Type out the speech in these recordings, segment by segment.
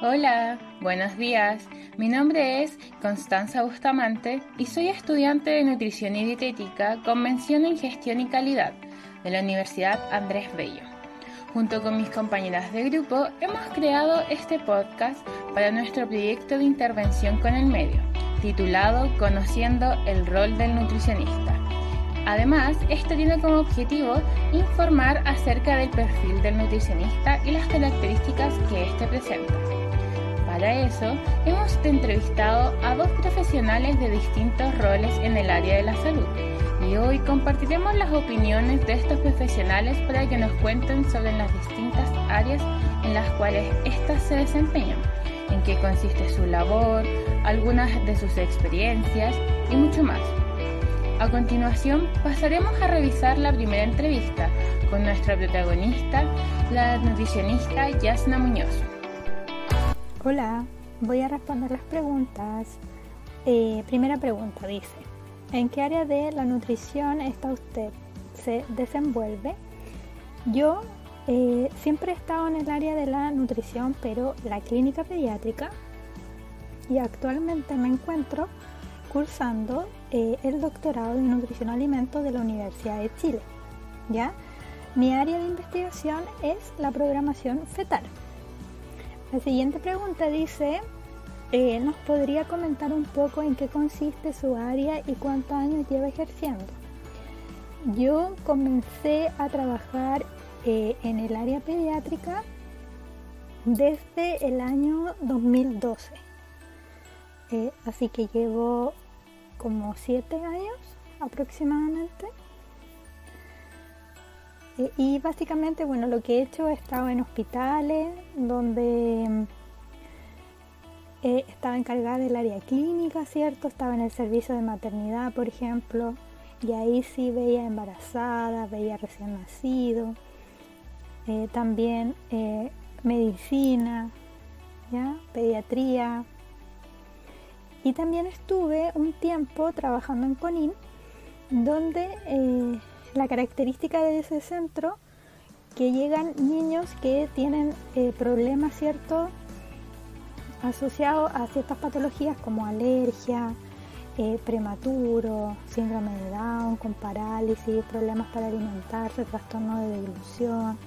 Hola, buenos días. Mi nombre es Constanza Bustamante y soy estudiante de Nutrición y Dietética con mención en Gestión y Calidad de la Universidad Andrés Bello. Junto con mis compañeras de grupo hemos creado este podcast para nuestro proyecto de intervención con el medio, titulado Conociendo el rol del nutricionista. Además, esto tiene como objetivo informar acerca del perfil del nutricionista y las características que éste presenta. Para eso, hemos entrevistado a dos profesionales de distintos roles en el área de la salud y hoy compartiremos las opiniones de estos profesionales para que nos cuenten sobre las distintas áreas en las cuales éstas se desempeñan, en qué consiste su labor, algunas de sus experiencias y mucho más. A continuación pasaremos a revisar la primera entrevista con nuestra protagonista, la nutricionista Yasna Muñoz. Hola, voy a responder las preguntas. Eh, primera pregunta dice, ¿en qué área de la nutrición está usted? ¿Se desenvuelve? Yo eh, siempre he estado en el área de la nutrición, pero la clínica pediátrica y actualmente me encuentro cursando eh, el doctorado de nutrición alimentos de la Universidad de Chile. ¿ya? Mi área de investigación es la programación fetal. La siguiente pregunta dice, eh, ¿nos podría comentar un poco en qué consiste su área y cuántos años lleva ejerciendo? Yo comencé a trabajar eh, en el área pediátrica desde el año 2012. así que llevo como siete años aproximadamente. Eh, y básicamente, bueno, lo que he hecho he estado en hospitales donde eh, estaba encargada del área clínica, ¿cierto? Estaba en el servicio de maternidad, por ejemplo, y ahí sí veía embarazadas, veía recién nacido, eh, también medicina, ¿ya? pediatría, y también estuve un tiempo trabajando en CONIN, donde eh, la característica de ese centro que llegan niños que tienen eh, problemas cierto asociados a ciertas patologías como alergia, eh, prematuro, síndrome de Down con parálisis, problemas para alimentarse, trastorno de deglución,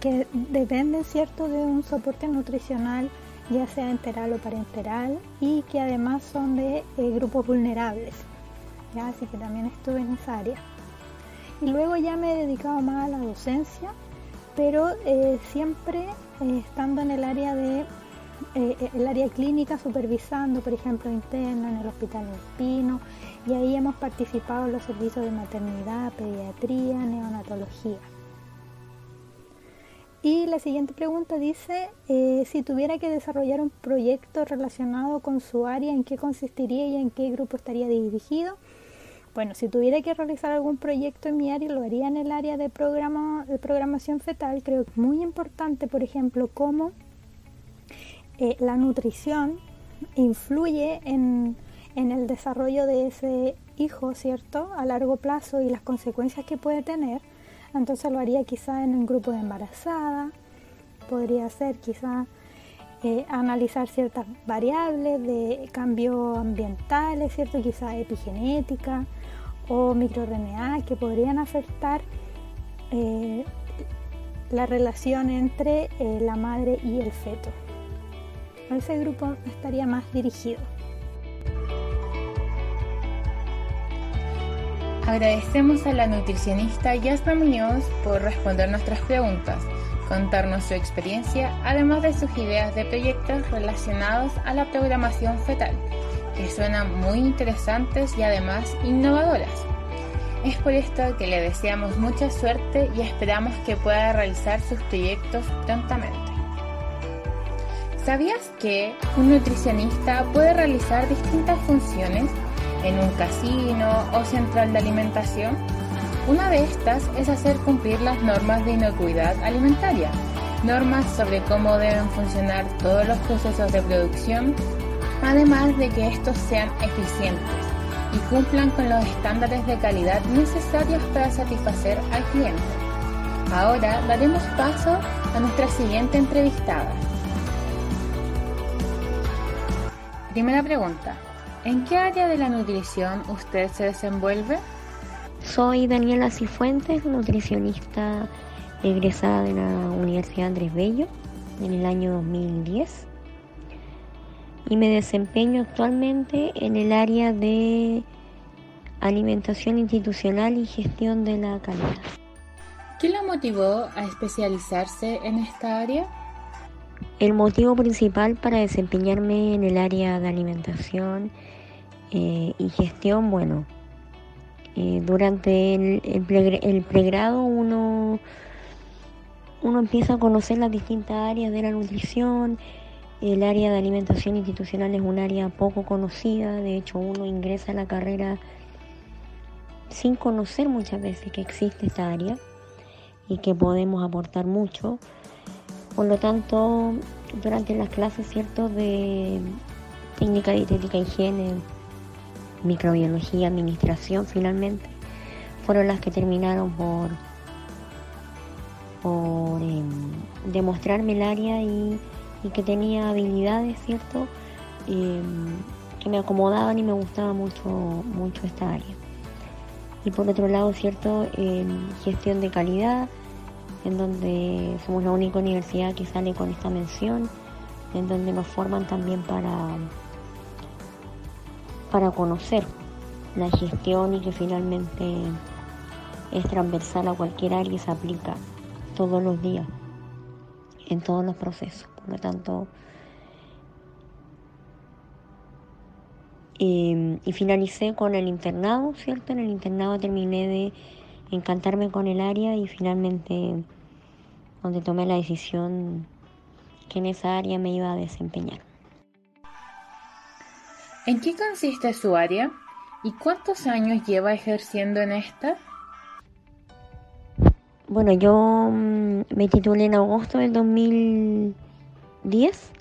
que dependen cierto de un soporte nutricional ya sea enteral o parenteral, y que además son de eh, grupos vulnerables. Así que también estuve en esa área. Y luego ya me he dedicado más a la docencia, pero eh, siempre eh, estando en el área de el área clínica, supervisando, por ejemplo, interna en el Hospital de Espino, y ahí hemos participado en los servicios de maternidad, pediatría, neonatología. Y la siguiente pregunta dice, eh, si tuviera que desarrollar un proyecto relacionado con su área, ¿en qué consistiría y en qué grupo estaría dirigido? Bueno, si tuviera que realizar algún proyecto en mi área, lo haría en el área de, programa, de programación fetal. Creo que es muy importante, por ejemplo, cómo eh, la nutrición influye en, el desarrollo de ese hijo, ¿cierto? A largo plazo y las consecuencias que puede tener entonces lo haría quizá en un grupo de embarazada, podría ser quizá eh, analizar ciertas variables de cambio ambientales, ¿cierto? quizá epigenética o microRNA que podrían afectar eh, la relación entre eh, la madre y el feto. A ese grupo estaría más dirigido. Agradecemos a la nutricionista Yasna Muñoz por responder nuestras preguntas, contarnos su experiencia, además de sus ideas de proyectos relacionados a la programación fetal, que suenan muy interesantes y además innovadoras. Es por esto que le deseamos mucha suerte y esperamos que pueda realizar sus proyectos prontamente. ¿Sabías que un nutricionista puede realizar distintas funciones en un casino o central de alimentación? Una de estas es hacer cumplir las normas de inocuidad alimentaria, normas sobre cómo deben funcionar todos los procesos de producción, además de que estos sean eficientes y cumplan con los estándares de calidad necesarios para satisfacer al cliente. Ahora daremos paso a nuestra siguiente entrevistada. Primera pregunta, ¿en qué área de la nutrición usted se desenvuelve? Soy Daniela Cifuentes, nutricionista egresada de la Universidad Andrés Bello en el año 2010 y me desempeño actualmente en el área de alimentación institucional y gestión de la calidad. ¿Qué lo motivó a especializarse en esta área? El motivo principal para desempeñarme en el área de alimentación eh, y gestión, bueno, eh, durante el, pregrado uno, uno empieza a conocer las distintas áreas de la nutrición, el área de alimentación institucional es un área poco conocida, de hecho uno ingresa a la carrera sin conocer muchas veces que existe esta área y que podemos aportar mucho. Por lo tanto, durante las clases cierto de técnica dietética, higiene, microbiología, administración, finalmente, fueron las que terminaron por, por em, demostrarme el área y, que tenía habilidades, ¿cierto? Em, que me acomodaban y me gustaba mucho, mucho esta área y por otro lado, ¿cierto?, en gestión de calidad, en donde somos la única universidad que sale con esta mención, en donde nos forman también para, para conocer la gestión y que finalmente es transversal a cualquier área y se aplica todos los días en todos los procesos. Por lo tanto, Em, y finalicé con el internado, ¿cierto? En el internado terminé de encantarme con el área y finalmente donde tomé la decisión que en esa área me iba a desempeñar. ¿En qué consiste su área y cuántos años lleva ejerciendo en esta? Bueno, yo mm, me titulé en agosto del 2010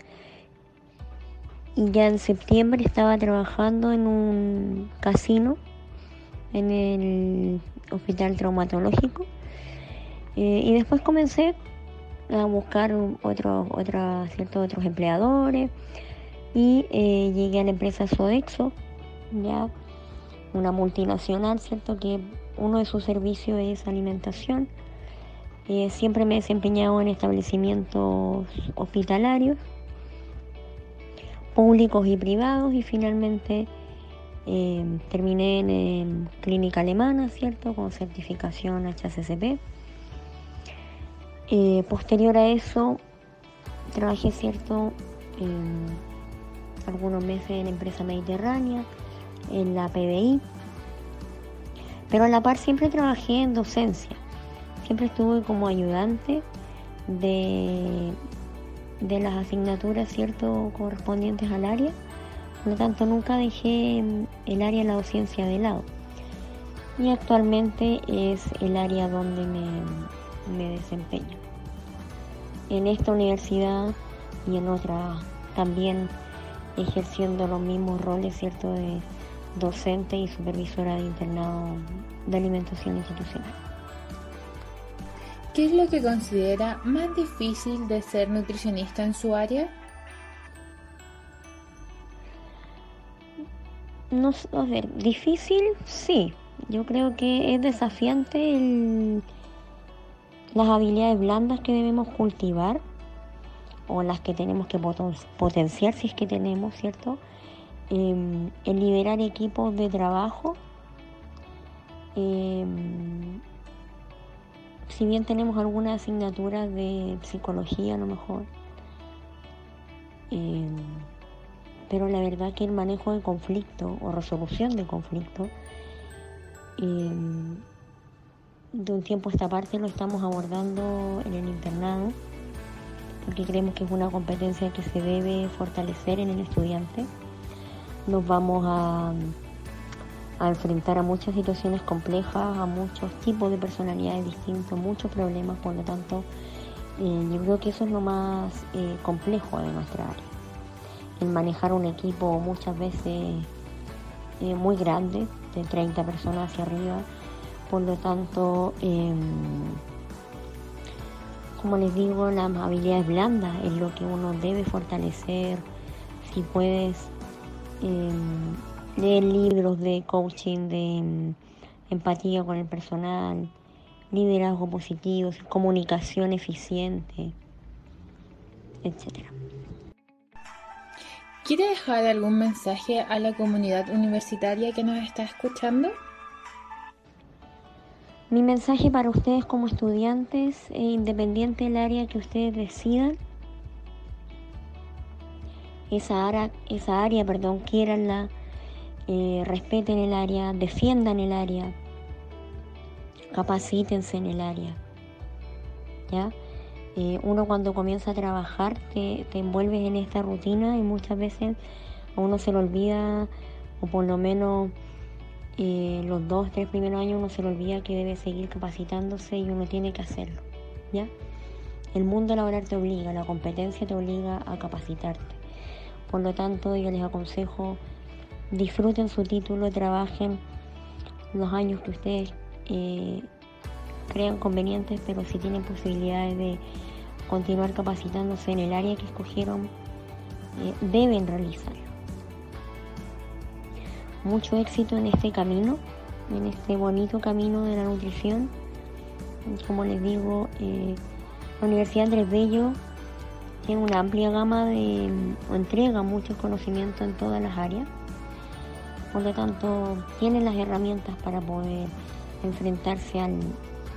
y ya en septiembre estaba trabajando en un casino en el hospital traumatológico. Eh, y después comencé a buscar otros otros ciertos otros empleadores. Y eh, llegué a la empresa Sodexo ya una multinacional cierto que uno de sus servicios es alimentación eh, siempre me he desempeñado en establecimientos hospitalarios públicos y privados y finalmente eh, terminé en, clínica alemana, ¿cierto? Con certificación HCCP. Eh, posterior a eso, trabajé, ¿cierto? algunos meses en empresa mediterránea, en la PBI, pero a la par siempre trabajé en docencia. Siempre estuve como ayudante de de las asignaturas cierto correspondientes al área. Por lo tanto, nunca dejé el área de la docencia de lado. Y actualmente es el área donde me, desempeño. En esta universidad y en otra también ejerciendo los mismos roles, ¿cierto?, de docente y supervisora de internado de alimentación institucional. ¿Qué es lo que considera más difícil de ser nutricionista en su área? No, a ver, difícil, sí. Yo creo que es desafiante las habilidades blandas que debemos cultivar o las que tenemos que potenciar si es que tenemos, ¿cierto? Eh, el liberar equipos de trabajo. Eh, si bien tenemos algunas asignaturas de psicología a lo mejor, eh, pero la verdad que el manejo de conflicto o resolución de conflicto, eh, de un tiempo a esta parte lo estamos abordando en el internado, porque creemos que es una competencia que se debe fortalecer en el estudiante. Nos vamos a a enfrentar a muchas situaciones complejas, a muchos tipos de personalidades distintos, muchos problemas, por lo tanto, eh, yo creo que eso es lo más eh, complejo de nuestra área. El manejar un equipo muchas veces eh, muy grande, de 30 personas hacia arriba, por lo tanto, em, como les digo, las habilidades blandas es lo que uno debe fortalecer. Si puedes leer libros de coaching, de em, empatía con el personal, liderazgo positivo, comunicación eficiente, etc. ¿Quiere dejar algún mensaje a la comunidad universitaria que nos está escuchando? Mi mensaje para ustedes como estudiantes, e independiente del área que ustedes decidan, esa área, esa área perdón, quieranla, eh, respeten el área, defiendan el área, capacítense en el área. ¿Ya? Eh, uno cuando comienza a trabajar te, te, envuelves en esta rutina y muchas veces a uno se le olvida, o por lo menos eh, los dos, tres primeros años uno se le olvida que debe seguir capacitándose y uno tiene que hacerlo. ¿ya? El mundo laboral te obliga, la competencia te obliga a capacitarte. Por lo tanto, yo les aconsejo, disfruten su título, trabajen los años que ustedes eh, crean convenientes, pero si tienen posibilidades de continuar capacitándose en el área que escogieron, eh, deben realizarlo. Mucho éxito en este camino, en este bonito camino de la nutrición. Como les digo, eh, la Universidad Andrés Bello tiene una amplia gama de, o entrega muchos conocimientos en todas las áreas. Por lo tanto, tiene las herramientas para poder enfrentarse al,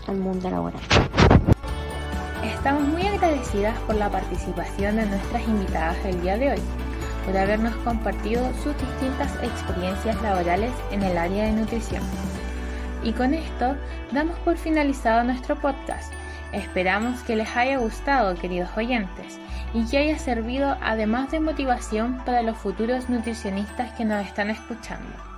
al mundo laboral. Estamos muy agradecidas por la participación de nuestras invitadas el día de hoy, por habernos compartido sus distintas experiencias laborales en el área de nutrición. Y con esto damos por finalizado nuestro podcast. Esperamos que les haya gustado, queridos oyentes, y que haya servido además de motivación para los futuros nutricionistas que nos están escuchando.